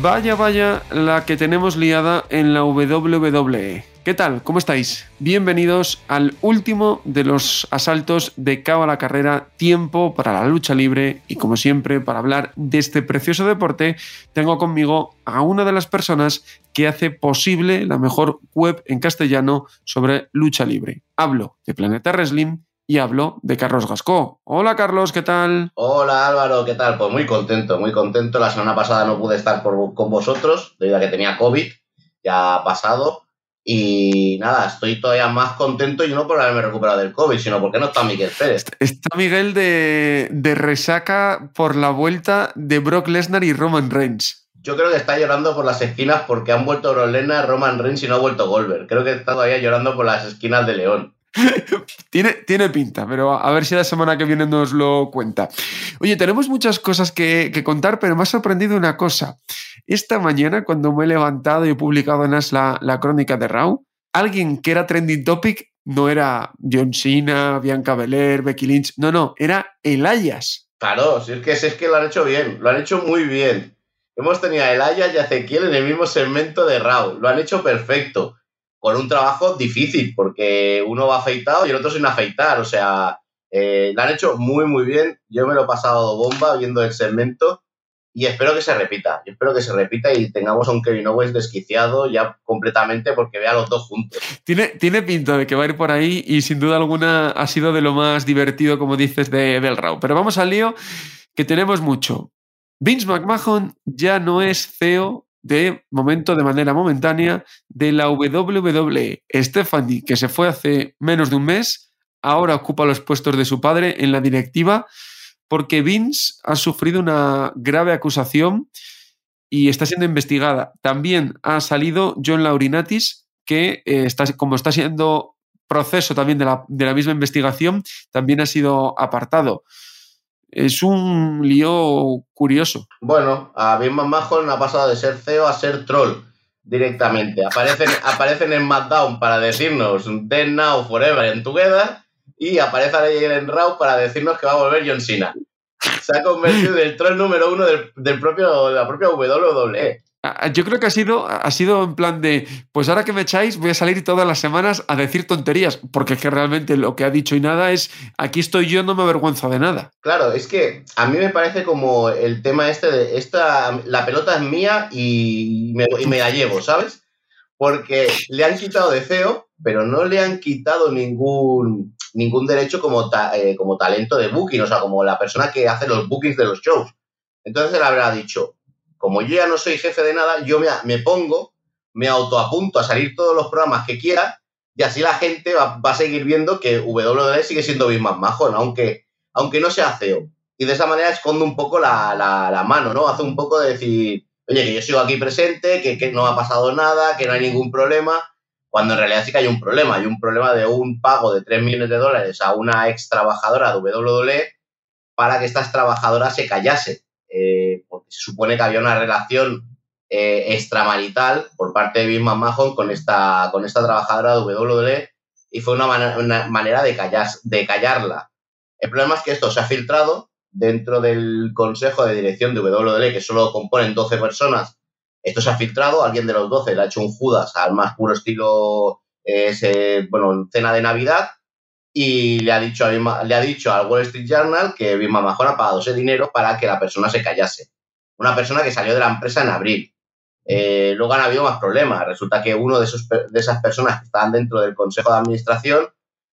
Vaya, vaya, la que tenemos liada en la WWE. ¿Qué tal? ¿Cómo estáis? Bienvenidos al último de los asaltos de Cabo a la Carrera, tiempo para la lucha libre y como siempre, para hablar de este precioso deporte, tengo conmigo a una de las personas que hace posible la mejor web en castellano sobre lucha libre. Hablo de Planeta Wrestling y hablo de Carlos Gascó. Hola Carlos, ¿qué tal? Hola Álvaro, ¿qué tal? Pues muy contento, muy contento. La semana pasada no pude estar con vosotros debido a que tenía COVID, ya ha pasado. Y nada, estoy todavía más contento y no por haberme recuperado del COVID, sino porque no está Miguel Pérez. Está Miguel de, de resaca por la vuelta de Brock Lesnar y Roman Reigns. Yo creo que está llorando por las esquinas porque han vuelto Brock Lesnar, Roman Reigns y no ha vuelto Goldberg. Creo que está todavía llorando por las esquinas de León. tiene, tiene pinta, pero a ver si la semana que viene nos lo cuenta. Oye, tenemos muchas cosas que, contar, pero me ha sorprendido una cosa. Esta mañana, cuando me he levantado y he publicado en As la, crónica de Raw, alguien que era trending topic no era John Cena, Bianca Belair, Becky Lynch, no, no, era Elias. Claro, si es que, es que lo han hecho bien, lo han hecho muy bien. Hemos tenido a Elias y a Ezequiel en el mismo segmento de Raw, lo han hecho perfecto con un trabajo difícil, porque uno va afeitado y el otro sin afeitar. O sea, eh, lo han hecho muy, muy bien. Yo me lo he pasado bomba viendo el segmento y espero que se repita. Yo espero que se repita y tengamos a un Kevin Owens desquiciado ya completamente porque vea a los dos juntos. Tiene, tiene pinta de que va a ir por ahí y sin duda alguna ha sido de lo más divertido, como dices, de, del Raw. Pero vamos al lío, que tenemos mucho. Vince McMahon ya no es CEO de momento, de manera momentánea, de la WWE. Stephanie, que se fue hace menos de un mes, ahora ocupa los puestos de su padre en la directiva porque Vince ha sufrido una grave acusación y está siendo investigada. También ha salido John Laurinatis, que eh, está, como está siendo proceso también de la, de la misma investigación, también ha sido apartado es un lío curioso. Bueno, a Vince McMahon ha pasado de ser CEO a ser troll directamente. Aparecen, aparecen en SmackDown para decirnos Then Now Forever en Together y aparece ahí en Raw para decirnos que va a volver John Cena. Se ha convertido en el troll número uno del, del propio, de la propia WWE. Yo creo que ha sido, ha sido en plan de, pues ahora que me echáis, voy a salir todas las semanas a decir tonterías, porque es que realmente lo que ha dicho y nada es, aquí estoy yo, no me avergüenzo de nada. Claro, es que a mí me parece como el tema este de, esta, la pelota es mía y me, la llevo, ¿sabes? Porque le han quitado de CEO, pero no le han quitado ningún, ningún derecho como, eh, como talento de booking, o sea, como la persona que hace los bookings de los shows. Entonces él habrá dicho, como yo ya no soy jefe de nada, yo me, pongo, me autoapunto a salir todos los programas que quiera y así la gente va, a seguir viendo que WWE sigue siendo más majo, aunque, aunque no sea CEO. Y de esa manera esconde un poco la, mano, ¿no? Hace un poco de decir, oye, que yo sigo aquí presente, que, que no ha pasado nada, que no hay ningún problema, cuando en realidad sí que hay un problema. Hay un problema de un pago de 3 millones de dólares a una ex trabajadora de WWE para que estas trabajadoras se callase. Eh, se supone que había una relación eh, extramarital por parte de Vince McMahon con esta, con esta trabajadora de WWE y fue una, manera de, callar, de callarla. El problema es que esto se ha filtrado dentro del consejo de dirección de WWE, que solo componen 12 personas. Esto se ha filtrado, alguien de los 12 le ha hecho un Judas al más puro estilo, eh, bueno, cena de Navidad, y le ha dicho, a, le ha dicho al Wall Street Journal que Vince McMahon ha pagado ese dinero para que la persona se callase. Una persona que salió de la empresa en abril. Eh, luego han habido más problemas. Resulta que uno de, esos, de esas personas que estaban dentro del Consejo de Administración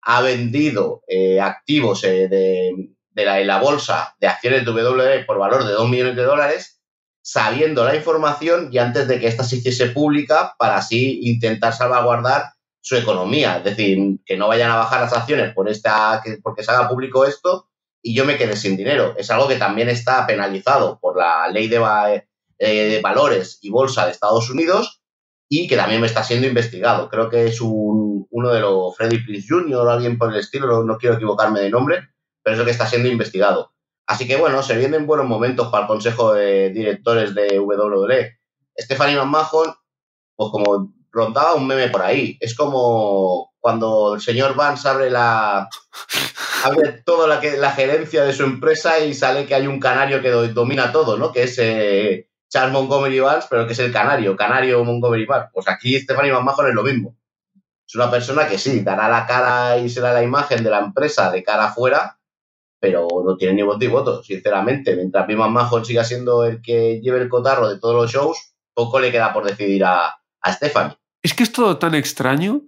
ha vendido eh, activos eh, de, la, la, bolsa de acciones de WWE por valor de 2 millones de dólares, sabiendo la información y antes de que ésta se hiciese pública para así intentar salvaguardar su economía. Es decir, que no vayan a bajar las acciones por esta, porque se haga público esto y yo me quede sin dinero. Es algo que también está penalizado por la ley de, eh, de valores y bolsa de Estados Unidos y que también está siendo investigado. Creo que es un, uno de los Freddy Prince Jr. o alguien por el estilo, no, no quiero equivocarme de nombre, pero es el que está siendo investigado. Así que bueno, se vienen buenos momentos para el Consejo de Directores de WWE. Stephanie McMahon, pues como rondaba un meme por ahí. Es como cuando el señor Vance abre la abre toda la, gerencia de su empresa y sale que hay un canario que do- domina todo, ¿no? Que es eh, Charles Montgomery Vance, pero que es el canario, canario Montgomery Vance. Pues aquí Stephanie McMahon es lo mismo. Es una persona que sí, dará la cara y será la imagen de la empresa de cara afuera, pero no tiene ni voto ni voto, sinceramente. Mientras Vince McMahon siga siendo el que lleve el cotarro de todos los shows, poco le queda por decidir a, a Stephanie. Es que es todo tan extraño.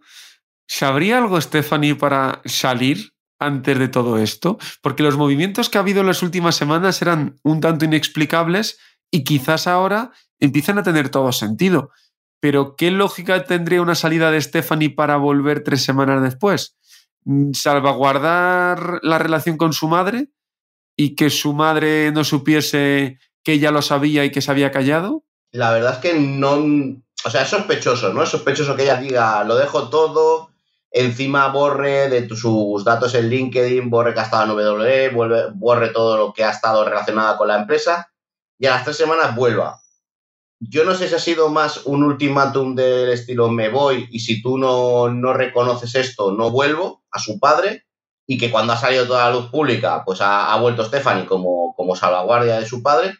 ¿Sabría algo Stephanie para salir antes de todo esto? Porque los movimientos que ha habido en las últimas semanas eran un tanto inexplicables y quizás ahora empiezan a tener todo sentido. Pero ¿qué lógica tendría una salida de Stephanie para volver tres semanas después? Mm, ¿Salvaguardar la relación con su madre y que su madre no supiese que ella lo sabía y que se había callado? La verdad es que no. O sea, es sospechoso, ¿no? Es sospechoso que ella diga, lo dejo todo, encima borre de sus datos en LinkedIn, borre que ha estado en borre todo lo que ha estado relacionado con la empresa y a las tres semanas vuelva. Yo no sé si ha sido más un ultimátum del estilo me voy y si tú no, no reconoces esto, no vuelvo a su padre y que cuando ha salido toda la luz pública, pues ha, ha vuelto Stephanie como, como salvaguardia de su padre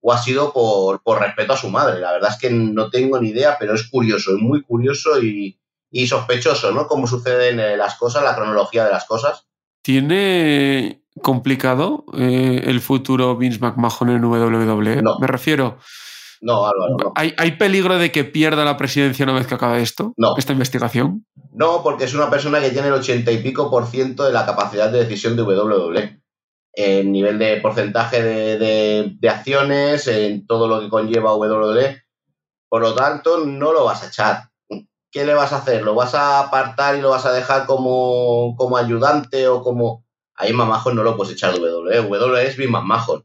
o ha sido por, por respeto a su madre. La verdad es que no tengo ni idea, pero es curioso, es muy curioso y, y sospechoso, ¿no? Cómo suceden eh, las cosas, la cronología de las cosas. ¿Tiene complicado eh, el futuro Vince McMahon en WWE? No. Me refiero, No, Álvaro, no. ¿hay, ¿hay peligro de que pierda la presidencia una vez que acabe esto? No. Esta investigación. No, porque es una persona que tiene el ochenta y pico por ciento de la capacidad de decisión de WWE. En nivel de porcentaje de, de- de acciones, en todo lo que conlleva WWE. Por lo tanto, no lo vas a echar. ¿Qué le vas a hacer? ¿Lo vas a apartar y lo vas a dejar como, como ayudante o como... Ahí McMahon no lo puedes echar de WWE. WWE es Vince McMahon.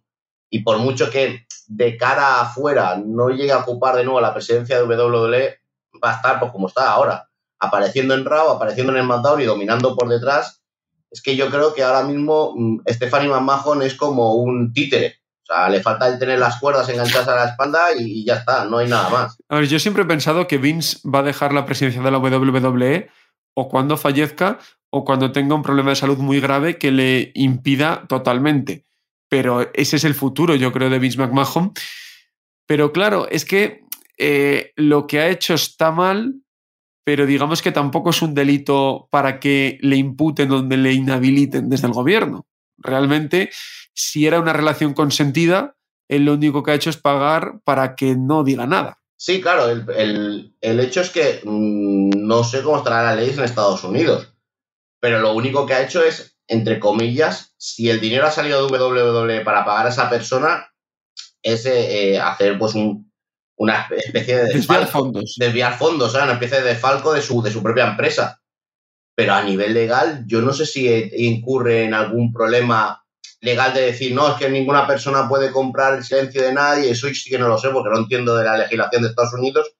Y por mucho que de cara afuera no llegue a ocupar de nuevo la presidencia de WWE, va a estar pues como está ahora apareciendo en Raw, apareciendo en el SmackDown y dominando por detrás. Es que yo creo que ahora mismo mm, Stephanie McMahon es como un títere. O sea, le falta el tener las cuerdas enganchadas a la espalda y, ya está, no hay nada más. A ver, yo siempre he pensado que Vince va a dejar la presidencia de la WWE o cuando fallezca o cuando tenga un problema de salud muy grave que le impida totalmente. Pero ese es el futuro, yo creo, de Vince McMahon. Pero claro, es que eh, lo que ha hecho está mal, pero digamos que tampoco es un delito para que le imputen donde le inhabiliten desde el gobierno. Realmente, si era una relación consentida, él lo único que ha hecho es pagar para que no diga nada. Sí, claro, el, el- el hecho es que mm, no sé cómo estará la ley en Estados Unidos, pero lo único que ha hecho es, entre comillas, si el dinero ha salido de WWE para pagar a esa persona, es eh, eh, hacer pues un- una especie de Desviar desfalco. fondos. desviar fondos, ¿sabes? una especie de desfalco de su, de su propia empresa. Pero a nivel legal, yo no sé si eh, incurre en algún problema legal de decir, no, es que ninguna persona puede comprar el silencio de nadie, eso sí que no lo sé porque no entiendo de la legislación de Estados Unidos,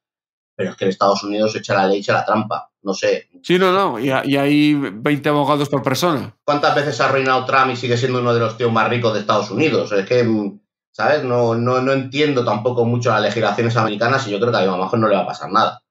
pero es que en Estados Unidos echa la ley, echa la trampa. No sé, Sí, no, no. Y, y hay 20 abogados por persona. ¿cuántas veces ha arruinado Trump y sigue siendo uno de los tíos más ricos de Estados Unidos? Es que, ¿sabes? No, no, no entiendo tampoco mucho las legislaciones americanas y yo creo que a mi mamá no le va a pasar nada.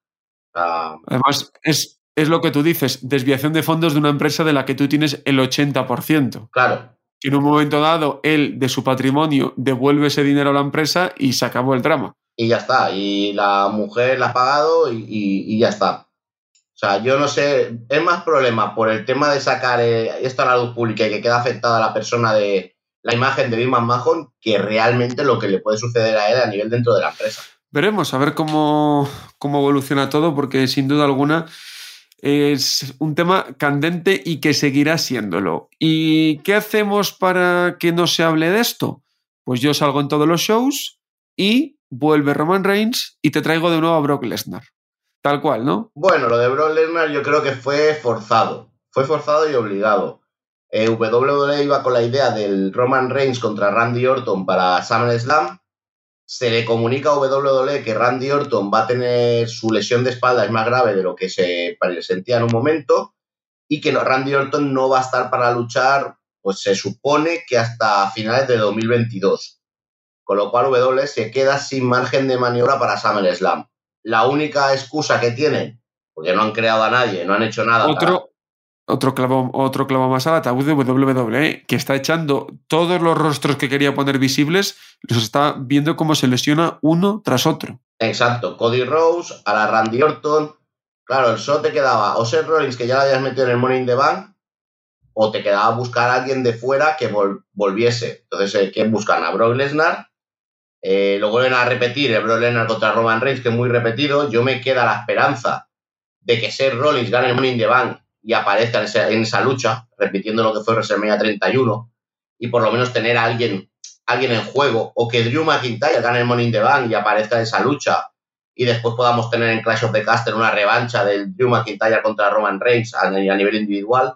Además, es, es lo que tú dices, desviación de fondos de una empresa de la que tú tienes el 80%. claro, Que en un momento dado, él, de su patrimonio, devuelve ese dinero a la empresa y se acabó el drama. y ya está. Y la mujer la ha pagado y, y- y ya está. O sea, yo no sé, es más problema por el tema de sacar eh, esto a la luz pública y que queda afectada la persona de la imagen de Big Mahon que realmente lo que le puede suceder a él a nivel dentro de la empresa. Veremos a ver cómo, cómo evoluciona todo, porque sin duda alguna es un tema candente y que seguirá siéndolo. ¿Y qué hacemos para que no se hable de esto? Pues yo salgo en todos los shows y vuelve Roman Reigns y te traigo de nuevo a Brock Lesnar. Tal cual, ¿no? Bueno, lo de Brock Lesnar yo creo que fue forzado. Fue forzado y obligado. Eh, WWE iba con la idea del Roman Reigns contra Randy Orton para SummerSlam se le comunica a WWE que Randy Orton va a tener su lesión de espalda es más grave de lo que se sentía en un momento y que Randy Orton no va a estar para luchar, pues se supone que hasta finales de 2022. Con lo cual WWE se queda sin margen de maniobra para SummerSlam. La única excusa que tienen, porque no han creado a nadie, no han hecho nada. Otro, otro clavo, otro clavo más al ataúd de WWE, que está echando todos los rostros que quería poner visibles, los está viendo cómo se lesiona uno tras otro. Exacto. Cody Rose, a la Randy Orton. Claro, el show te quedaba o Seth Rollins, que ya lo habías metido en el Money in the Bank, o te quedaba buscar a alguien de fuera que volviese. Entonces, eh, ¿quién buscan? A Brock Lesnar. Eh, lo vuelven a repetir, el Brock Lesnar contra Roman Reigns, que es muy repetido. Yo me queda la esperanza de que Seth Rollins gane el Money in the Bank y aparezca en esa, lucha, repitiendo lo que fue WrestleMania 31, y por lo menos tener a alguien, alguien en juego, o que Drew McIntyre gane el Money in the Bank y aparezca en esa lucha, y después podamos tener en Clash of the Caster una revancha del Drew McIntyre contra Roman Reigns a, nivel individual.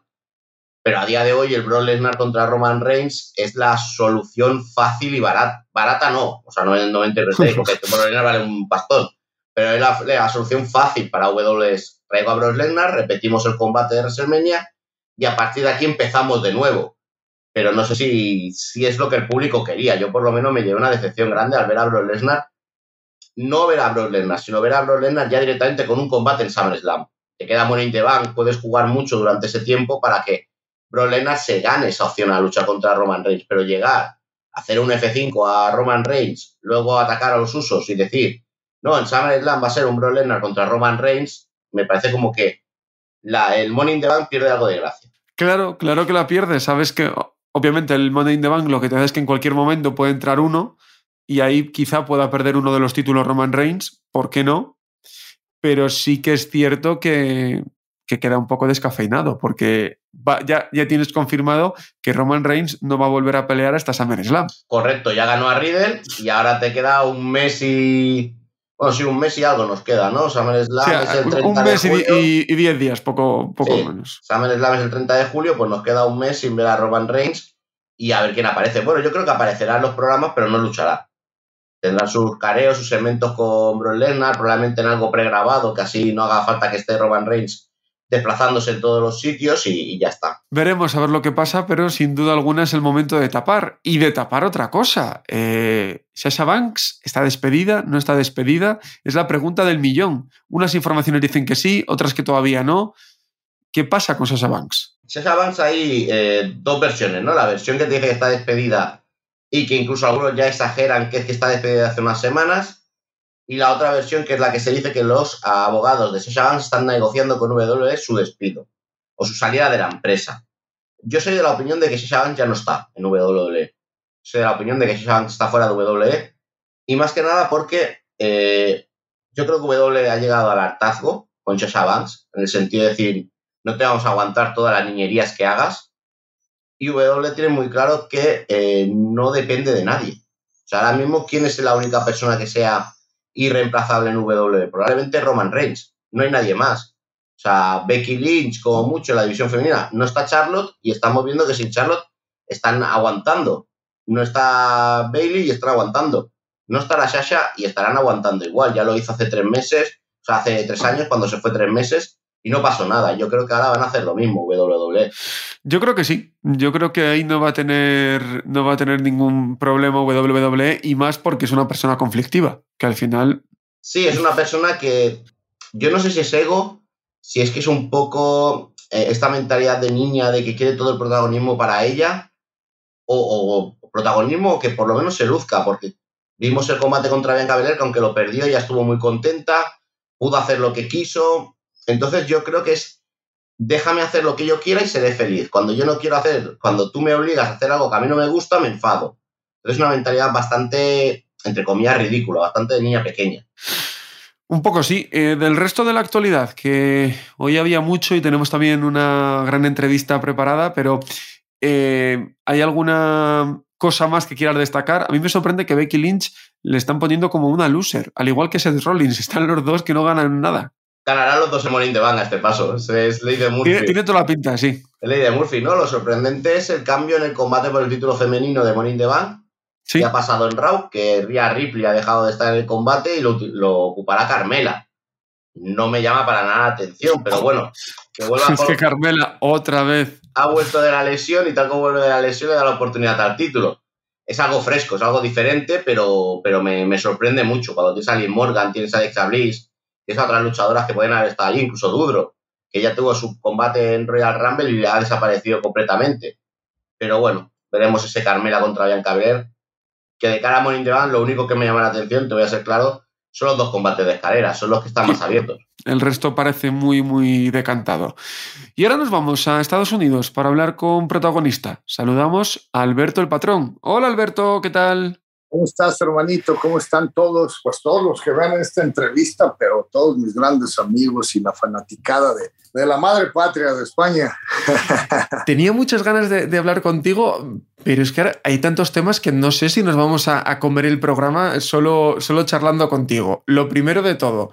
Pero a día de hoy el Brock Lesnar contra Roman Reigns es la solución fácil y barata. Barata no, o sea, no es el 90 porque Brock Lesnar vale un pastón. Pero es la, la solución fácil para W traigo a Brock Lesnar, repetimos el combate de WrestleMania y a partir de aquí empezamos de nuevo. Pero no sé si, si es lo que el público quería. Yo por lo menos me llevé una decepción grande al ver a Brock Lesnar. No ver a Brock Lesnar, sino ver a Brock Lesnar ya directamente con un combate en SummerSlam. Te queda Money in Bank, puedes jugar mucho durante ese tiempo para que Brock Lesnar se gane esa opción a la lucha contra Roman Reigns. Pero llegar, hacer un F5 a Roman Reigns, luego atacar a los usos y decir, no, en SummerSlam va a ser un Brock Lesnar contra Roman Reigns, me parece como que la, el Money in the Bank pierde algo de gracia. Claro, claro que la pierde. Sabes que obviamente el Money in the Bank lo que te hace es que en cualquier momento puede entrar uno y ahí quizá pueda perder uno de los títulos Roman Reigns, ¿por qué no? Pero sí que es cierto que, que queda un poco descafeinado, porque ya, ya tienes confirmado que Roman Reigns no va a volver a pelear hasta SummerSlam. Correcto, ya ganó a Riddle y ahora te queda un mes y bueno, sí, un mes y algo nos queda, ¿no? SummerSlam es el 30 un mes de julio. y 10 días, poco, poco sí. menos. SummerSlam es el 30 de julio, pues nos queda un mes sin ver a Roman Reigns y a ver quién aparece. Bueno, yo creo que aparecerá en los programas, pero no luchará. Tendrá sus careos, sus segmentos con Brock Lesnar, probablemente en algo pregrabado, que así no haga falta que esté Roman Reigns desplazándose en todos los sitios y, ya está. Veremos a ver lo que pasa, pero sin duda alguna es el momento de tapar. Y de tapar otra cosa. Eh, Sasha Banks está despedida, no está despedida. Es la pregunta del millón. Unas informaciones dicen que sí, otras que todavía no. ¿Qué pasa con Sasha Banks? Sasha Banks hay eh, dos versiones, ¿no? La versión que dice que está despedida y que incluso algunos ya exageran que es que está despedida hace unas semanas y la otra versión que es la que se dice que los abogados de Sasha Banks están negociando con WWE su despido o su salida de la empresa. Yo soy de la opinión de que Sasha Banks ya no está en WWE. Soy de la opinión de que Sasha Banks está fuera de WWE y más que nada porque eh, yo creo que WWE ha llegado al hartazgo con Sasha Banks en el sentido de decir no te vamos a aguantar todas las niñerías que hagas y WWE tiene muy claro que eh, no depende de nadie. O sea, ahora mismo, ¿quién es la única persona que sea irreemplazable en WWE? Probablemente Roman Reigns, no hay nadie más. O sea, Becky Lynch, como mucho en la división femenina, no está Charlotte y estamos viendo que sin Charlotte están aguantando. No está Bailey y están aguantando. No estará Sasha y estarán aguantando igual. Ya lo hizo hace tres meses, o sea, hace tres años cuando se fue tres meses y no pasó nada. Yo creo que ahora van a hacer lo mismo WWE. Yo creo que sí. Yo creo que ahí no va a tener, no va a tener ningún problema WWE y más porque es una persona conflictiva, que al final. Sí, es una persona que yo no sé si es ego, si es que es un poco eh, esta mentalidad de niña de que quiere todo el protagonismo para ella, o, o, protagonismo que por lo menos se luzca, porque vimos el combate contra Bianca Belair, que aunque lo perdió, ya estuvo muy contenta, pudo hacer lo que quiso. Entonces yo creo que es déjame hacer lo que yo quiera y seré feliz. Cuando yo no quiero hacer, cuando tú me obligas a hacer algo que a mí no me gusta, me enfado. Es una mentalidad bastante, entre comillas, ridícula, bastante de niña pequeña. Un poco sí. Eh, del resto de la actualidad, que hoy había mucho y tenemos también una gran entrevista preparada, pero eh, ¿hay alguna cosa más que quieras destacar? A mí me sorprende que Becky Lynch le están poniendo como una loser, al igual que Seth Rollins. Están los dos que no ganan nada ganarán los dos en Morning de Bank a este paso. Es, ley de Murphy. Tiene, toda la pinta, sí. Es ley de Murphy, ¿no? Lo sorprendente es el cambio en el combate por el título femenino de Morning de Bank, ¿Qué ha pasado en Raw? Que Rhea Ripley ha dejado de estar en el combate y lo, lo ocupará Carmela. No me llama para nada la atención, pero bueno, que vuelva Es que Carmela otra vez ha vuelto de la lesión y tal como vuelve de la lesión le da la oportunidad al título. Es algo fresco, es algo diferente, pero, pero me, sorprende mucho. Cuando tienes a Liv Morgan, tienes a Alexa Bliss, tienes a otras luchadoras que pueden haber estado allí, incluso Dudro, que ya tuvo su combate en Royal Rumble y ha desaparecido completamente. Pero bueno, veremos ese Carmela contra Bianca Belair, que de cara a Morning the lo único que me llama la atención, te voy a ser claro, son los dos combates de escalera, son los que están más abiertos. El resto parece muy, muy decantado. Y ahora nos vamos a Estados Unidos para hablar con protagonista. Saludamos a Alberto el Patrón. Hola Alberto, ¿qué tal? ¿Cómo estás, hermanito? ¿Cómo están todos? Pues todos los que vean esta entrevista, pero todos mis grandes amigos y la fanaticada de, de la madre patria de España. Tenía muchas ganas de, hablar contigo, pero es que hay tantos temas que no sé si nos vamos a, a comer el programa solo, solo charlando contigo. Lo primero de todo,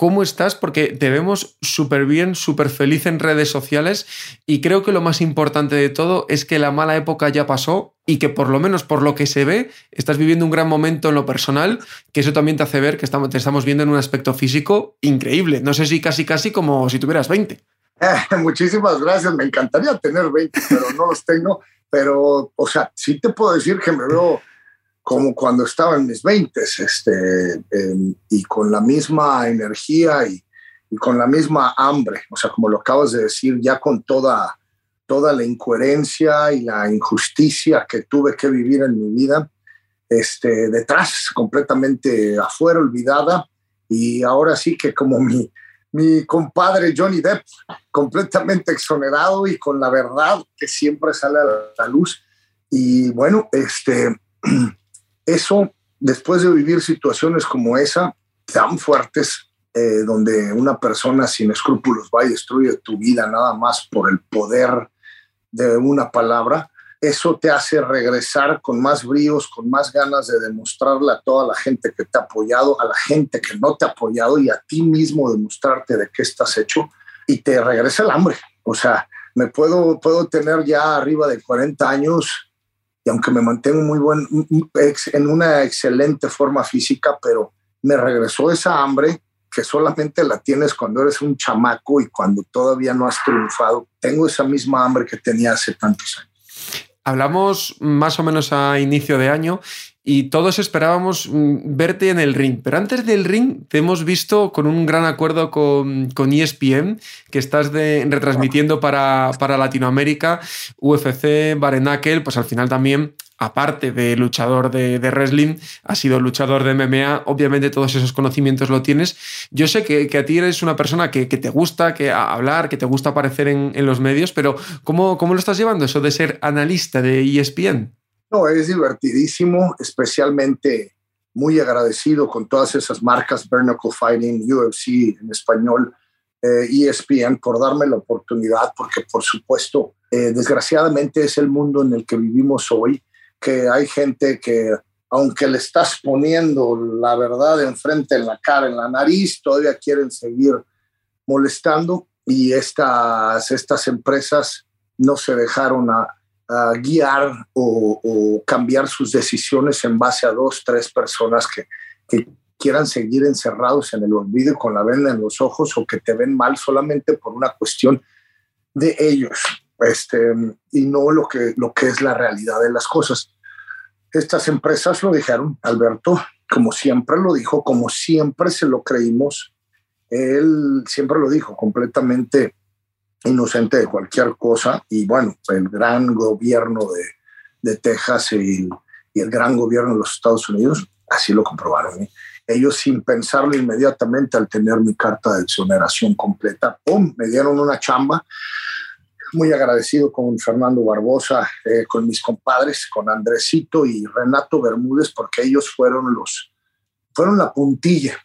¿Cómo estás? Porque te vemos súper bien, súper feliz en redes sociales y creo que lo más importante de todo es que la mala época ya pasó y que por lo menos por lo que se ve estás viviendo un gran momento en lo personal, que eso también te hace ver que estamos, te estamos viendo en un aspecto físico increíble. No sé si casi casi como si tuvieras 20. muchísimas gracias, me encantaría tener 20, pero no los tengo. Pero, o sea, sí te puedo decir que me veo como cuando estaba en mis 20 este, em, y con la misma energía y, y, con la misma hambre, o sea, como lo acabas de decir, ya con toda, toda la incoherencia y la injusticia que tuve que vivir en mi vida, este, detrás, completamente afuera, olvidada, y ahora sí que como mi, mi compadre Johnny Depp, completamente exonerado y con la verdad que siempre sale a la luz. Y bueno, este Eso, después de vivir situaciones como esa, tan fuertes, eh, donde una persona sin escrúpulos va y destruye tu vida nada más por el poder de una palabra, eso te hace regresar con más bríos, con más ganas de demostrarle a toda la gente que te ha apoyado, a la gente que no te ha apoyado y a ti mismo demostrarte de qué estás hecho y te regresa el hambre. O sea, me puedo, puedo tener ya arriba de 40 años aunque me mantengo muy buen, en una excelente forma física, pero me regresó esa hambre que solamente la tienes cuando eres un chamaco y cuando todavía no has triunfado. Tengo esa misma hambre que tenía hace tantos años. Hablamos más o menos a inicio de año y todos esperábamos mm, verte en el ring. Pero antes del ring te hemos visto con un gran acuerdo con, con ESPN, que estás retransmitiendo para, para, Latinoamérica, UFC, Barenakel, pues al final también, aparte de luchador de, de, wrestling, has sido luchador de MMA, obviamente todos esos conocimientos lo tienes. Yo sé que, que a ti eres una persona que, que, te gusta que hablar, que te gusta aparecer en, en los medios, pero ¿cómo, ¿cómo lo estás llevando eso de ser analista de ESPN? No, es divertidísimo, especialmente muy agradecido con todas esas marcas, Bernacle Fighting, UFC en español, ESPN, e por darme la oportunidad, porque por supuesto, eh, desgraciadamente es el mundo en el que vivimos hoy, que hay gente que, aunque le estás poniendo la verdad enfrente, en la cara, en la nariz, todavía quieren seguir molestando y estas, estas empresas no se dejaron a, guiar o, cambiar sus decisiones en base a dos, tres personas que, que, quieran seguir encerrados en el olvido con la venda en los ojos o que te ven mal solamente por una cuestión de ellos este, y no lo que, lo que es la realidad de las cosas. Estas empresas lo dijeron, Alberto, como siempre lo dijo, como siempre se lo creímos, él siempre lo dijo completamente inocente de cualquier cosa. Y bueno, el gran gobierno de, de Texas y, y, el gran gobierno de los Estados Unidos así lo comprobaron. ¿eh? Ellos sin pensarlo inmediatamente al tener mi carta de exoneración completa, ¡pum!, me dieron una chamba. Muy agradecido con Fernando Barbosa, eh, con mis compadres, con Andresito y Renato Bermúdez, porque ellos fueron los, fueron la puntilla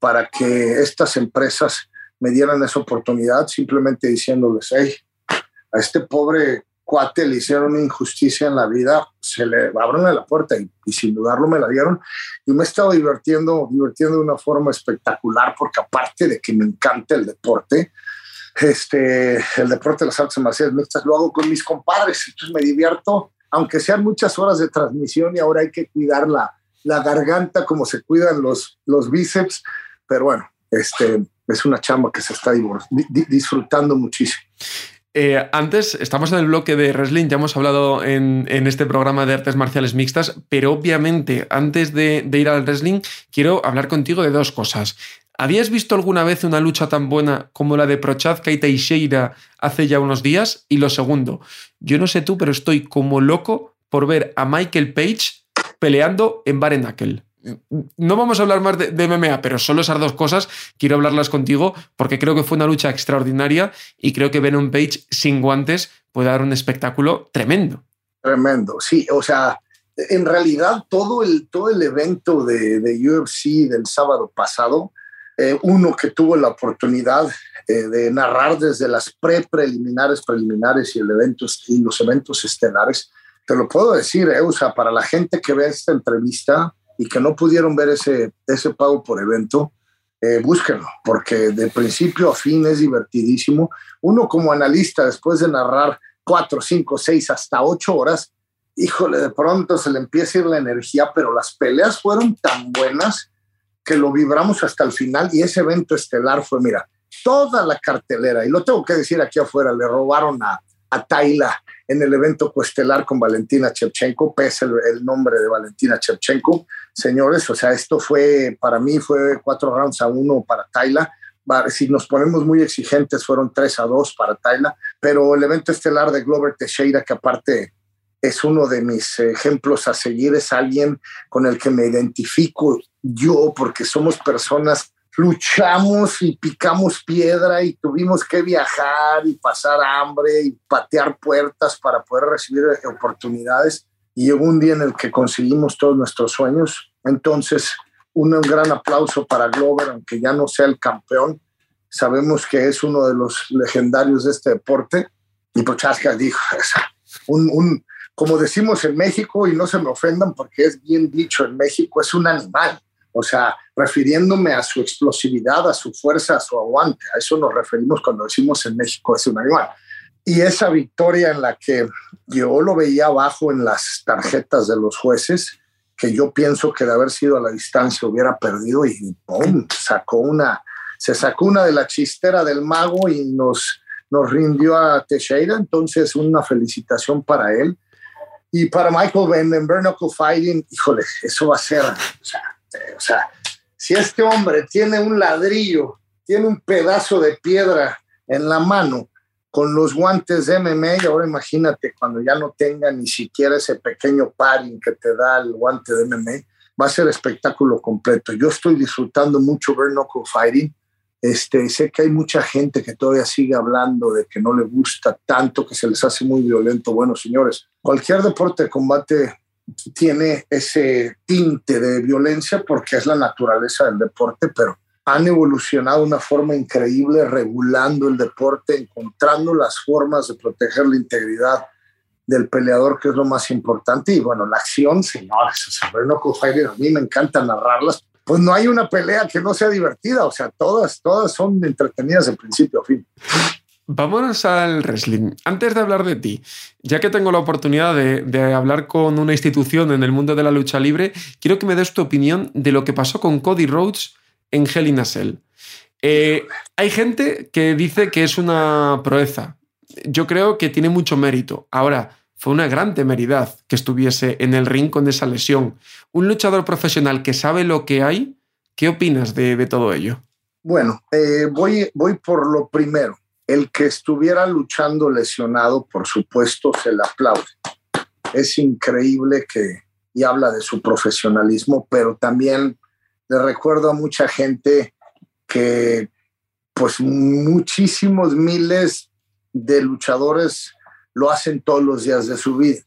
para que estas empresas me dieran esa oportunidad simplemente diciéndoles, hey, a este pobre cuate le hicieron una injusticia en la vida, se le abrieron la puerta y, sin dudarlo me la dieron. Y me he estado divirtiendo, divirtiendo de una forma espectacular porque aparte de que me encanta el deporte, este, el deporte de las artes marciales mixtas lo hago con mis compadres, entonces me divierto aunque sean muchas horas de transmisión y ahora hay que cuidar la, la garganta como se cuidan los, los bíceps, pero bueno, este, es una chamba que se está disfrutando muchísimo. Eh, antes, estamos en el bloque de wrestling, ya hemos hablado en, este programa de artes marciales mixtas, pero obviamente antes de, ir al wrestling, quiero hablar contigo de dos cosas. ¿Habías visto alguna vez una lucha tan buena como la de Prochazka y Teixeira hace ya unos días? Y lo segundo, yo no sé tú, pero estoy como loco por ver a Michael Page peleando en Barenakel no vamos a hablar más de, MMA, pero solo esas dos cosas quiero hablarlas contigo porque creo que fue una lucha extraordinaria y creo que Venom Page sin guantes puede dar un espectáculo tremendo. Tremendo, sí, o sea, en realidad todo el, todo el evento de, UFC del sábado pasado, eh, uno que tuvo la oportunidad eh, de narrar desde las pre-preliminares, preliminares y, el evento, y los eventos estelares, te lo puedo decir, eh, o sea, para la gente que ve esta entrevista, y que no pudieron ver ese, ese pago por evento, eh, búsquenlo, porque de principio a fin es divertidísimo. Uno como analista, después de narrar cuatro, cinco, seis, hasta ocho horas, híjole, de pronto se le empieza a ir la energía, pero las peleas fueron tan buenas que lo vibramos hasta el final y ese evento estelar fue, mira, toda la cartelera, y lo tengo que decir aquí afuera, le robaron a, a Taila en el evento coestelar con Valentina Chevchenko, pese el, nombre de Valentina Chevchenko. Señores, o sea, esto fue, para mí fue cuatro rounds a uno para Taila. Si nos ponemos muy exigentes, fueron tres a dos para Taila, pero el evento estelar de Glover Teixeira, que aparte es uno de mis ejemplos a seguir, es alguien con el que me identifico yo, porque somos personas luchamos y picamos piedra y tuvimos que viajar y pasar hambre y patear puertas para poder recibir oportunidades. Y llegó un día en el que conseguimos todos nuestros sueños. Entonces, un gran aplauso para Glover, aunque ya no sea el campeón. Sabemos que es uno de los legendarios de este deporte. Y Prochaska dijo, un, un, como decimos en México, y no se me ofendan porque es bien dicho en México, es un animal o sea, refiriéndome a su explosividad, a su fuerza, a su aguante. A eso nos referimos cuando decimos en México es un animal. Y esa victoria en la que yo lo veía abajo en las tarjetas de los jueces, que yo pienso que de haber sido a la distancia hubiera perdido y sacó una, se sacó una de la chistera del mago y nos, nos rindió a Teixeira. Entonces, una felicitación para él. Y para Michael en Bernacle Fighting, híjole, eso va a ser, o sea, si este hombre tiene un ladrillo, tiene un pedazo de piedra en la mano con los guantes de MMA, y ahora imagínate cuando ya no tenga ni siquiera ese pequeño paring que te da el guante de MMA, va a ser espectáculo completo. Yo estoy disfrutando mucho ver knuckle fighting. Este, sé que hay mucha gente que todavía sigue hablando de que no le gusta tanto, que se les hace muy violento. Bueno, señores, cualquier deporte de combate tiene ese tinte de violencia porque es la naturaleza del deporte, pero han evolucionado de una forma increíble regulando el deporte, encontrando las formas de proteger la integridad del peleador, que es lo más importante. Y bueno, la acción, señores, a mí me encanta narrarlas. Pues no hay una pelea que no sea divertida, o sea, todas, todas son entretenidas de principio a fin. Vámonos al wrestling. Antes de hablar de ti, ya que tengo la oportunidad de, hablar con una institución en el mundo de la lucha libre, quiero que me des tu opinión de lo que pasó con Cody Rhodes en Hell in hay gente que dice que es una proeza. Yo creo que tiene mucho mérito. Ahora, fue una gran temeridad que estuviese en el ring con esa lesión. Un luchador profesional que sabe lo que hay, ¿qué opinas de, todo ello? Bueno, eh, voy, voy por lo primero el que estuviera luchando lesionado, por supuesto, se le aplaude. Es increíble que, y habla de su profesionalismo, pero también le recuerdo a mucha gente que, pues, muchísimos miles de luchadores lo hacen todos los días de su vida,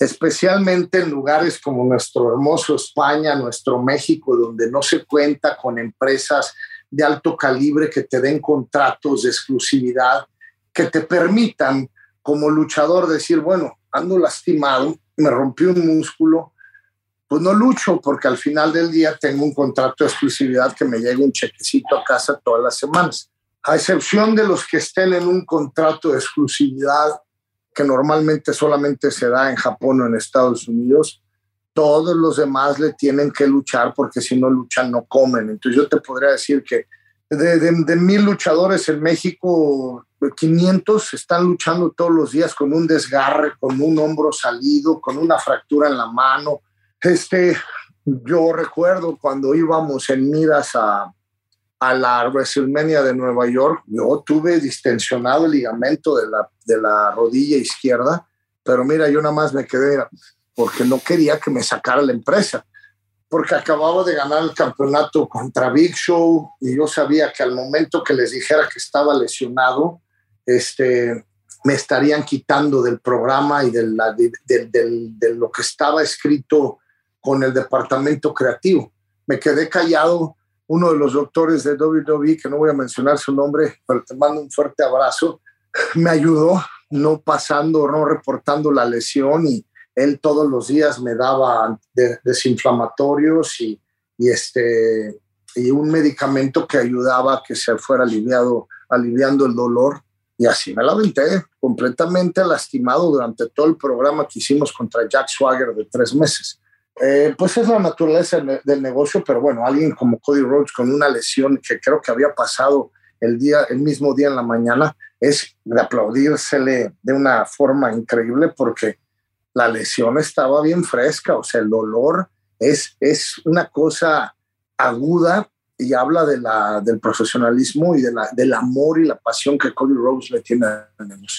especialmente en lugares como nuestro hermoso España, nuestro México, donde no se cuenta con empresas de alto calibre que te den contratos de exclusividad, que te permitan como luchador decir, bueno, ando lastimado, me rompí un músculo, pues no lucho porque al final del día tengo un contrato de exclusividad que me llega un chequecito a casa todas las semanas. A excepción de los que estén en un contrato de exclusividad que normalmente solamente se da en Japón o en Estados Unidos, todos los demás le tienen que luchar porque si no luchan no comen. Entonces yo te podría decir que de, de, mil luchadores en México, 500 están luchando todos los días con un desgarre, con un hombro salido, con una fractura en la mano. Este, yo recuerdo cuando íbamos en miras a, a la WrestleMania de Nueva York, yo tuve distensionado el ligamento de la, de la rodilla izquierda, pero mira, yo nada más me quedé porque no quería que me sacara la empresa, porque acababa de ganar el campeonato contra Big Show y yo sabía que al momento que les dijera que estaba lesionado, este, me estarían quitando del programa y de, la, de, de lo que estaba escrito con el departamento creativo. Me quedé callado uno de los doctores de WWE, que no voy a mencionar su nombre, pero te mando un fuerte abrazo, me ayudó no pasando, no reportando la lesión y él todos los días me daba desinflamatorios y, y, este, y un medicamento que ayudaba a que se fuera aliviado, aliviando el dolor. Y así me la completamente lastimado durante todo el programa que hicimos contra Jack Swagger de tres meses. Eh, pues es la naturaleza del negocio, pero bueno, alguien como Cody Rhodes con una lesión que creo que había pasado el, día, el mismo día en la mañana, es de aplaudírsele de una forma increíble porque la lesión estaba bien fresca, o sea, el dolor es, es una cosa aguda y habla de la, del profesionalismo y de la, del amor y la pasión que Cody Rhodes le tiene.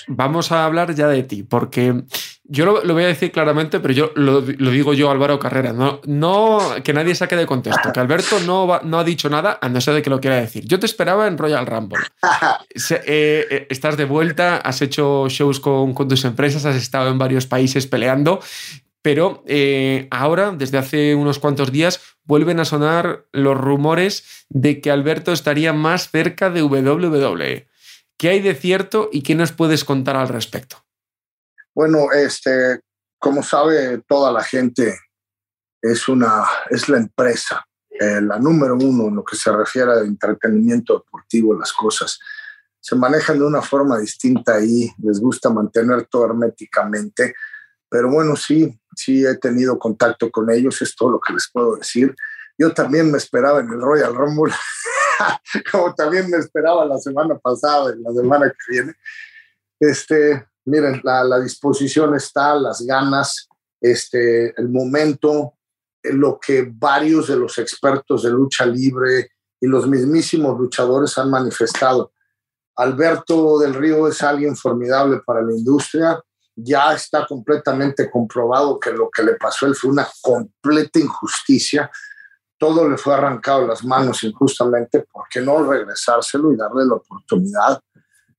Vamos a hablar ya de ti, porque yo lo, voy a decir claramente, pero yo lo, digo yo, Álvaro Carrera, no, no que nadie saque de contexto, que Alberto no, no ha dicho nada, a no ser de que lo quiera decir. Yo te esperaba en Royal Rumble. Eh, eh, estás de vuelta, has hecho shows con, con tus empresas, has estado en varios países peleando, pero eh, ahora, desde hace unos cuantos días, vuelven a sonar los rumores de que Alberto estaría más cerca de WWE. ¿Qué hay de cierto y qué nos puedes contar al respecto? Bueno, este, como sabe toda la gente, es, una, es la empresa, eh, la número uno en lo que se refiere a entretenimiento deportivo, las cosas. Se manejan de una forma distinta ahí, les gusta mantener todo herméticamente, pero bueno, sí, sí he tenido contacto con ellos, es todo lo que les puedo decir. Yo también me esperaba en el Royal Rumble, como también me esperaba la semana pasada y la semana que viene. Este, miren, la, disposición está, las ganas, este, el momento, eh, lo que varios de los expertos de lucha libre y los mismísimos luchadores han manifestado. Alberto del Río es alguien formidable para la industria. Ya está completamente comprobado que lo que le pasó él fue una completa injusticia. Todo le fue arrancado las manos injustamente. ¿Por qué no regresárselo y darle la oportunidad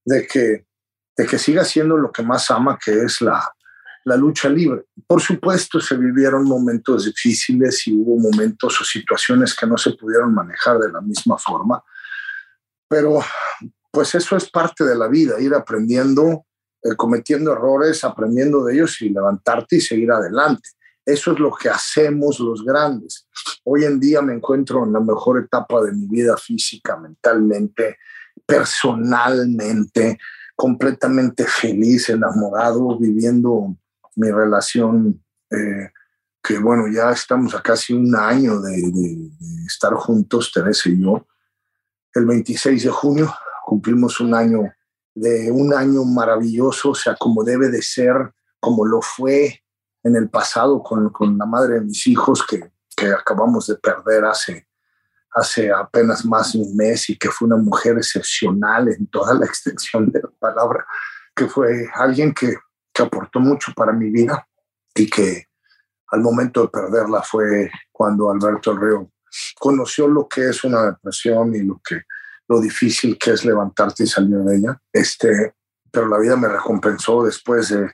de que de que siga siendo lo que más ama, que es la, la lucha libre. Por supuesto, se vivieron momentos difíciles y hubo momentos o situaciones que no se pudieron manejar de la misma forma, pero pues eso es parte de la vida, ir aprendiendo, eh, cometiendo errores, aprendiendo de ellos y levantarte y seguir adelante. Eso es lo que hacemos los grandes. Hoy en día me encuentro en la mejor etapa de mi vida física, mentalmente, personalmente completamente feliz, enamorado, viviendo mi relación, eh, que bueno, ya estamos a casi un año de, estar juntos, Teresa y yo. El 26 de junio cumplimos un año de un año maravilloso, o sea, como debe de ser, como lo fue en el pasado con, con la madre de mis hijos que, que acabamos de perder hace hace apenas más de un mes y que fue una mujer excepcional en toda la extensión de la palabra, que fue alguien que, que aportó mucho para mi vida y que al momento de perderla fue cuando Alberto Río conoció lo que es una depresión y lo que lo difícil que es levantarte y salir de ella. Este, pero la vida me recompensó después de,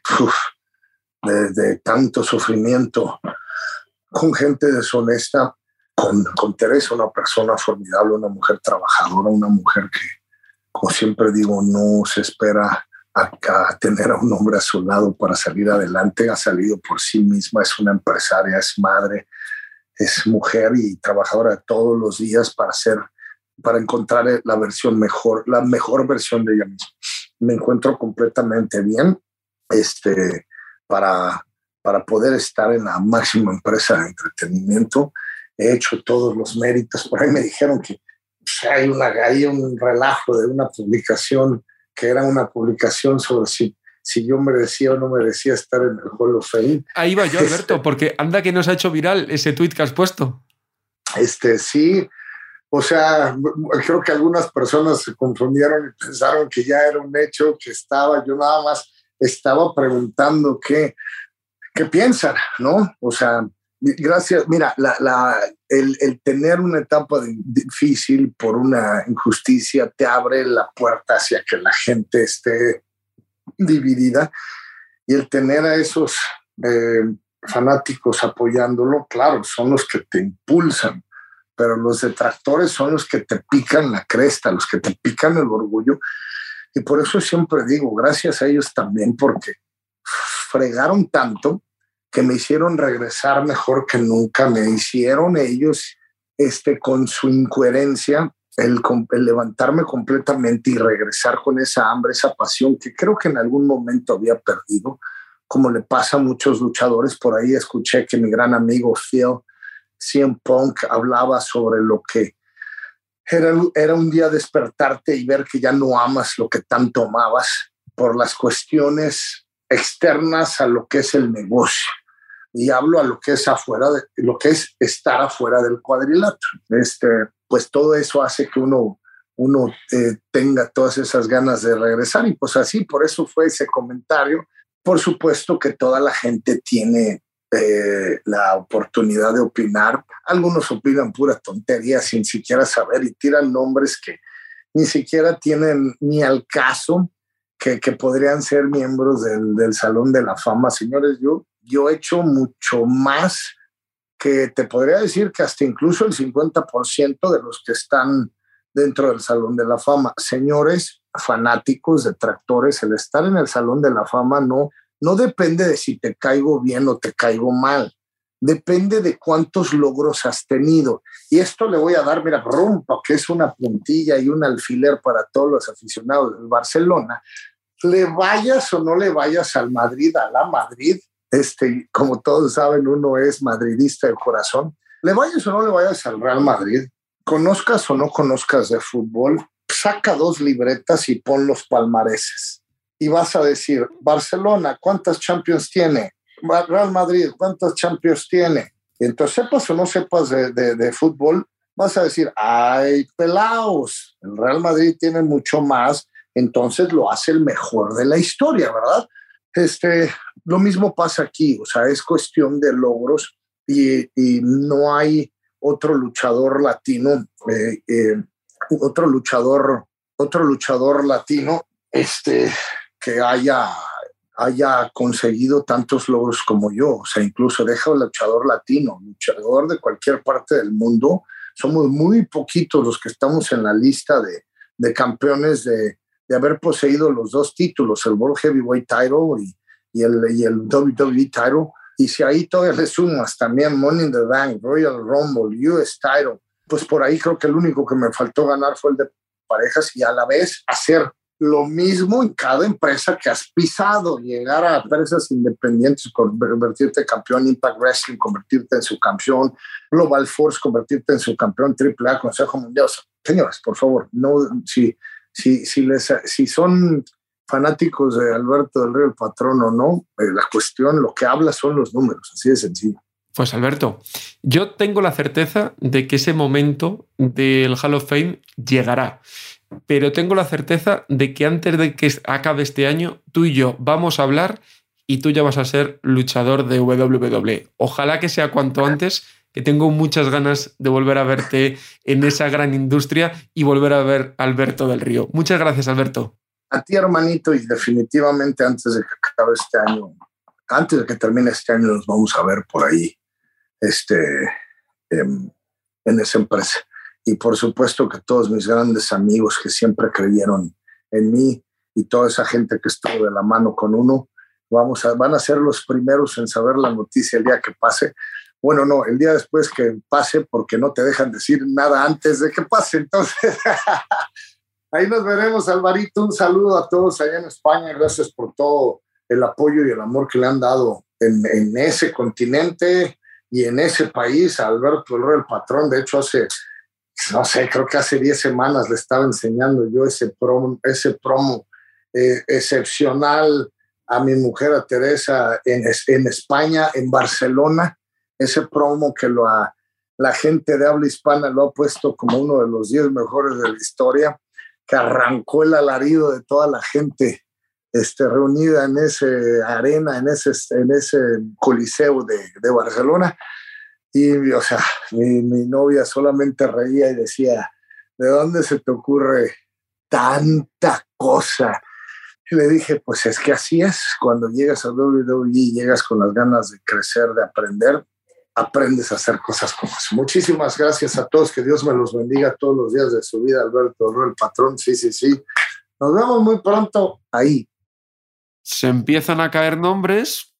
de, de tanto sufrimiento con gente deshonesta con, con Teresa, una persona formidable, una mujer trabajadora, una mujer que, como siempre digo, no se espera a, tener a un hombre a su lado para salir adelante, ha salido por sí misma, es una empresaria, es madre, es mujer y trabajadora todos los días para hacer, para encontrar la versión mejor, la mejor versión de ella misma. Me encuentro completamente bien este, para, para poder estar en la máxima empresa de entretenimiento. He hecho todos los méritos. Por ahí me dijeron que pues, hay, una, hay un relajo de una publicación que era una publicación sobre si, si yo merecía o no merecía estar en el Hall of Fame. Ahí va yo, Alberto, porque anda que nos ha hecho viral ese tweet que has puesto. Este, sí, o sea, creo que algunas personas se confundieron y pensaron que ya era un hecho, que estaba, yo nada más estaba preguntando qué, qué piensan, ¿no? O sea, gracias, mira, el, tener una etapa difícil por una injusticia te abre la puerta hacia que la gente esté dividida y el tener a esos eh, fanáticos apoyándolo, claro, son los que te impulsan pero los detractores son los que te pican la cresta, los que te pican el orgullo. Y por eso siempre digo, gracias a ellos también, porque fregaron tanto que me hicieron regresar mejor que nunca, me hicieron ellos este, con su incoherencia, el, levantarme completamente y regresar con esa hambre, esa pasión que creo que en algún momento había perdido, como le pasa a muchos luchadores. Por ahí escuché que mi gran amigo Phil CM Punk hablaba sobre lo que era, era un día despertarte y ver que ya no amas lo que tanto amabas por las cuestiones externas a lo que es el negocio. Y hablo a lo que es afuera, de, lo que es estar afuera del cuadrilátero. Este, pues todo eso hace que uno, uno eh, tenga todas esas ganas de regresar. Y pues así, por eso fue ese comentario. Por supuesto que toda la gente tiene eh, la oportunidad de opinar. Algunos opinan pura tontería sin siquiera saber y tiran nombres que ni siquiera tienen ni al caso que, podrían ser miembros del, del, Salón de la Fama. Señores, yo, yo he hecho mucho más que te podría decir que hasta incluso el 50% de los que están dentro del Salón de la Fama. Señores fanáticos, detractores, el estar en el Salón de la Fama no no depende de si te caigo bien o te caigo mal. Depende de cuántos logros has tenido. Y esto le voy a dar, mira, rompa, que es una puntilla y un alfiler para todos los aficionados del Barcelona. Le vayas o no le vayas al Madrid, a la Madrid, este, como todos saben, uno es madridista de corazón. Le vayas o no le vayas al Real Madrid, conozcas o no conozcas de fútbol, saca dos libretas y pon los palmareses y vas a decir, Barcelona, ¿cuántas Champions tiene? Real Madrid, ¿cuántas Champions tiene? Y entonces sepas o no sepas de, de, fútbol, vas a decir, ay, pelaos, el Real Madrid tiene mucho más, entonces lo hace el mejor de la historia, ¿verdad? Este, lo mismo pasa aquí, o sea, es cuestión de logros y, y no hay otro luchador latino, eh, eh, otro luchador, otro luchador latino, este, que haya, haya conseguido tantos logros como yo. O sea, incluso deja un luchador latino, luchador de cualquier parte del mundo. Somos muy poquitos los que estamos en la lista de, de campeones de, de, haber poseído los dos títulos, el World Heavyweight Title y, y, el, y el WWE Title. Y si ahí todavía le sumas también Money in the Bank, Royal Rumble, US Title, pues por ahí creo que el único que me faltó ganar fue el de parejas y a la vez hacer lo mismo en cada empresa que has pisado, llegar a empresas independientes, convertirte en campeón Impact Wrestling, convertirte en su campeón Global Force, convertirte en su campeón AAA, Consejo Mundial. Señores, por favor, no, si, si, si, les, si son fanáticos de Alberto del Río el patrón o no, eh, la cuestión, lo que habla son los números, así de sencillo. Pues Alberto, yo tengo la certeza de que ese momento del Hall of Fame llegará pero tengo la certeza de que antes de que acabe este año, tú y yo vamos a hablar y tú ya vas a ser luchador de WWE. Ojalá que sea cuanto antes, que tengo muchas ganas de volver a verte en esa gran industria y volver a ver a Alberto del Río. Muchas gracias, Alberto. A ti, hermanito, y definitivamente antes de que acabe este año, antes de que termine este año, nos vamos a ver por ahí este, en, en esa empresa y por supuesto que todos mis grandes amigos que siempre creyeron en mí y toda esa gente que estuvo de la mano con uno, vamos a, van a ser los primeros en saber la noticia el día que pase. Bueno, no, el día después que pase, porque no te dejan decir nada antes de que pase. Entonces, ahí nos veremos, Alvarito. Un saludo a todos allá en España. Gracias por todo el apoyo y el amor que le han dado en, en ese continente y en ese país Alberto el patrón. De hecho, hace, no sé, creo que hace 10 semanas le estaba enseñando yo ese promo, ese promo eh, excepcional a mi mujer, a Teresa, en, España, en Barcelona, ese promo que lo la gente de habla hispana lo ha puesto como uno de los 10 mejores de la historia, que arrancó el alarido de toda la gente este, reunida en ese arena, en ese, en ese coliseo de Barcelona. Y, o sea, mi, mi, novia solamente reía y decía, ¿de dónde se te ocurre tanta cosa? Y le dije, pues es que así es, cuando llegas a WWE, llegas con las ganas de crecer, de aprender, aprendes a hacer cosas como eso. Muchísimas gracias a todos, que Dios me los bendiga todos los días de su vida, Alberto, el patrón, sí, sí, sí. Nos vemos muy pronto ahí, se empiezan a caer nombres,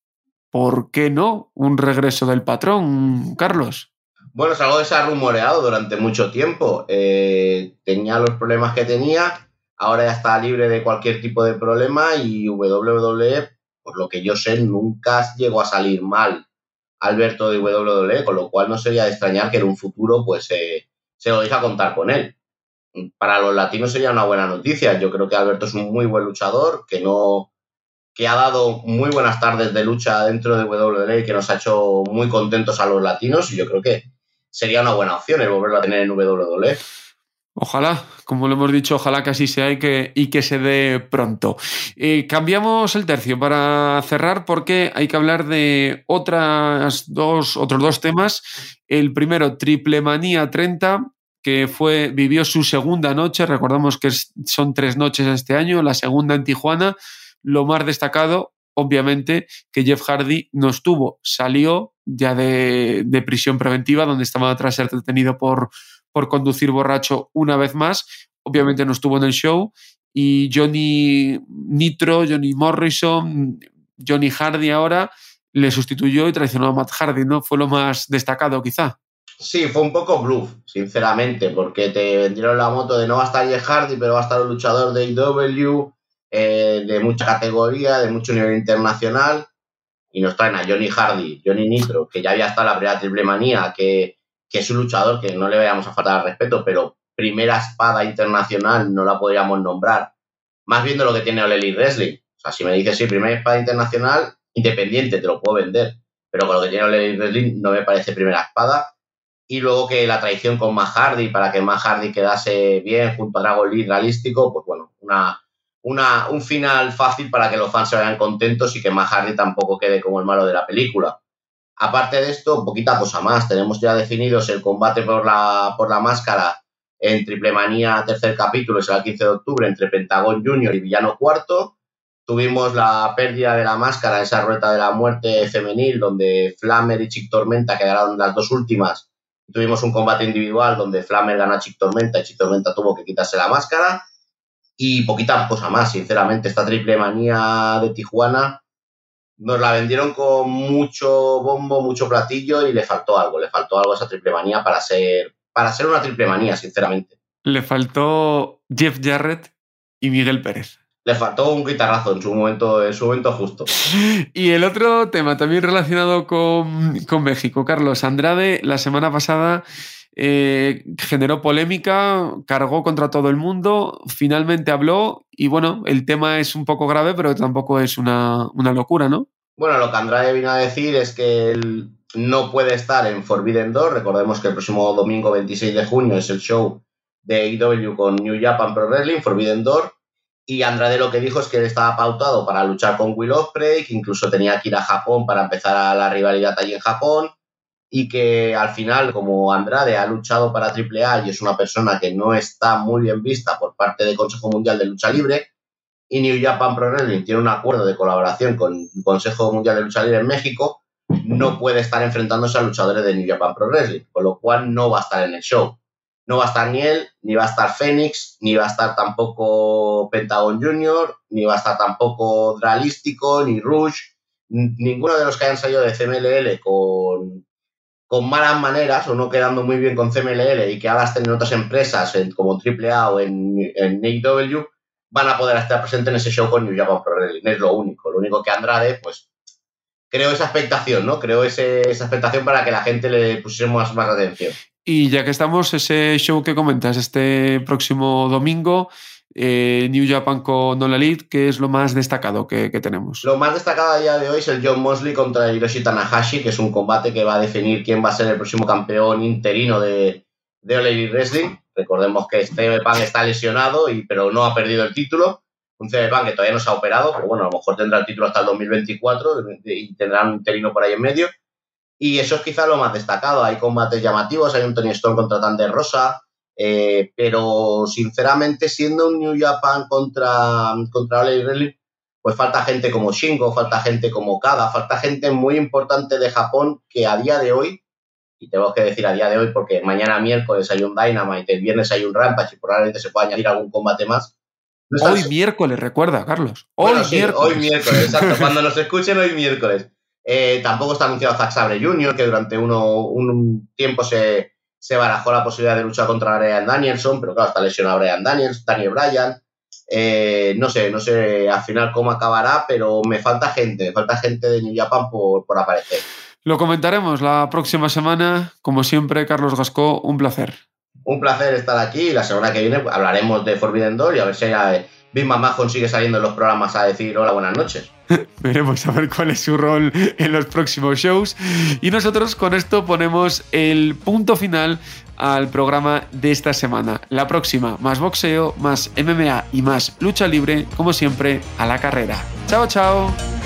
¿por qué no un regreso del patrón, Carlos? Bueno, es algo que se ha rumoreado durante mucho tiempo. Eh, tenía los problemas que tenía, ahora ya está libre de cualquier tipo de problema y WWE, por lo que yo sé, nunca llegó a salir mal Alberto de WWE, con lo cual no sería de extrañar que en un futuro pues se lo deja contar con él. Para los latinos sería una buena noticia. Yo creo que Alberto es un muy buen luchador, que no, que ha dado muy buenas tardes de lucha dentro de WWE y que nos ha hecho muy contentos a los latinos y yo creo que sería una buena opción el volverlo a tener en WWE. Ojalá, como lo hemos dicho, ojalá que así sea y que, y que se dé pronto. Eh, cambiamos el tercio para cerrar porque hay que hablar de otras dos, otros dos temas. El primero, Triple Manía 30, que fue, vivió su segunda noche. Recordamos que son tres noches este año, la segunda en Tijuana lo más destacado, obviamente, que Jeff Hardy no estuvo, salió ya de, prisión preventiva, donde estaba tras ser detenido por, por conducir borracho una vez más. Obviamente no estuvo en el show. Y Johnny Nitro, Johnny Morrison, Johnny Hardy ahora le sustituyó y traicionó a Matt Hardy, ¿no? Fue lo más destacado, quizá. Sí, fue un poco bluff, sinceramente, porque te vendieron la moto de no va a estar Jeff Hardy, pero va a estar el luchador de IW, eh, de mucha categoría, de mucho nivel internacional, y nos traen a Johnny Hardy, Johnny Nitro, que ya había estado la primera triple manía, que, es un luchador que no le vayamos a faltar al respeto, pero primera espada internacional no la podríamos nombrar, más bien de lo que tiene All Elite Wrestling. O sea, si me dices, sí, primera espada internacional, independiente, te lo puedo vender, pero con lo que tiene All Elite Wrestling no me parece primera espada. Y luego que la traición con Matt Hardy, para que Matt Hardy quedase bien junto a Dragon Lee realístico, pues bueno, una, una, un final fácil para que los fans se vayan contentos y que Matt Hardy tampoco quede como el malo de la película. Aparte de esto, poquita cosa más. Tenemos ya definidos el combate por la, por la máscara en Triple Manía, tercer capítulo, será el 15 de octubre, entre Pentagón Junior y Villano Cuarto. Tuvimos la pérdida de la máscara, esa rueta de la muerte femenil, donde Flammer y Chick Tormenta quedaron las dos últimas. Tuvimos un combate individual donde Flammer gana a Chick Tormenta y Chick Tormenta tuvo que quitarse la máscara y poquita cosa más, sinceramente. Esta triple manía de Tijuana nos la vendieron con mucho bombo, mucho platillo y le faltó algo, le faltó algo a esa triple manía para ser, para ser una triple manía, sinceramente. Le faltó Jeff Jarrett y Miguel Pérez. Le faltó un guitarrazo en su momento, en su momento justo. Y el otro tema también relacionado con, con México, Carlos Andrade, la semana pasada eh, generó polémica, cargó contra todo el mundo, finalmente habló y bueno, el tema es un poco grave, pero tampoco es una, locura, ¿no? Bueno, lo que Andrade vino a decir es que él no puede estar en Forbidden Door. Recordemos que el próximo domingo 26 de junio es el show de AEW con New Japan Pro Wrestling, Forbidden Door. Y Andrade lo que dijo es que él estaba pautado para luchar con Will Ospreay, que incluso tenía que ir a Japón para empezar a la rivalidad allí en Japón y que al final, como Andrade ha luchado para AAA y es una persona que no está muy bien vista por parte del Consejo Mundial de Lucha Libre, y New Japan Pro Wrestling tiene un acuerdo de colaboración con el Consejo Mundial de Lucha Libre en México, no puede estar enfrentándose a luchadores de New Japan Pro Wrestling, con lo cual no va a estar en el show. No va a estar ni él, ni va a estar Fénix, ni va a estar tampoco Pentagon Junior, ni va a estar tampoco Dralístico, ni Rush, ninguno de los que hayan salido de CMLL con, con malas maneras o no quedando muy bien con CMLL y que ahora estén en otras empresas como AAA o en, en AEW, van a poder estar presentes en ese show con New Japan Pro Wrestling. Es lo único. Lo único que Andrade, pues, creo esa expectación, ¿no? Creo ese, esa expectación para que la gente le pusiésemos más, más atención. Y ya que estamos, ese show que comentas este próximo domingo, eh, New Japan con All Elite, ¿qué es lo más destacado que, que, tenemos? Lo más destacado a día de hoy es el John Mosley contra Hiroshi Tanahashi, que es un combate que va a definir quién va a ser el próximo campeón interino de, de All Elite Wrestling. Recordemos que CM Punk está lesionado, y, pero no ha perdido el título. Un CM Punk que todavía no se ha operado, pero bueno, a lo mejor tendrá el título hasta el 2024 y tendrá un interino por ahí en medio. Y eso es quizá lo más destacado. Hay combates llamativos, hay un Tony Storm contra Thunder Rosa, eh, pero sinceramente, siendo un New Japan contra, contra Ole Wrestling, pues falta gente como Shingo, falta gente como Kada, falta gente muy importante de Japón que a día de hoy, y tengo que decir a día de hoy porque mañana miércoles hay un Dynamite, el viernes hay un Rampage y probablemente se pueda añadir algún combate más. No hoy miércoles, recuerda, Carlos. Hoy bueno, sí, miércoles. Hoy miércoles, exacto. Cuando nos escuchen, hoy miércoles. Eh, tampoco está anunciado Zack Sabre Jr., que durante uno, un tiempo se, se, barajó la posibilidad de luchar contra Brian Danielson, pero claro, está lesionado Brian Daniels, Daniel Bryan. Eh, no sé, no sé al final cómo acabará, pero me falta gente, me falta gente de New Japan por, por aparecer. Lo comentaremos la próxima semana. Como siempre, Carlos Gascó, un placer. Un placer estar aquí. La semana que viene hablaremos de Forbidden Door y a ver si hay Big Mahon sigue saliendo en los programas a decir hola, buenas noches. Veremos a ver cuál es su rol en los próximos shows. Y nosotros con esto ponemos el punto final al programa de esta semana. La próxima, más boxeo, más MMA y más lucha libre, como siempre, a la carrera. Chao, chao.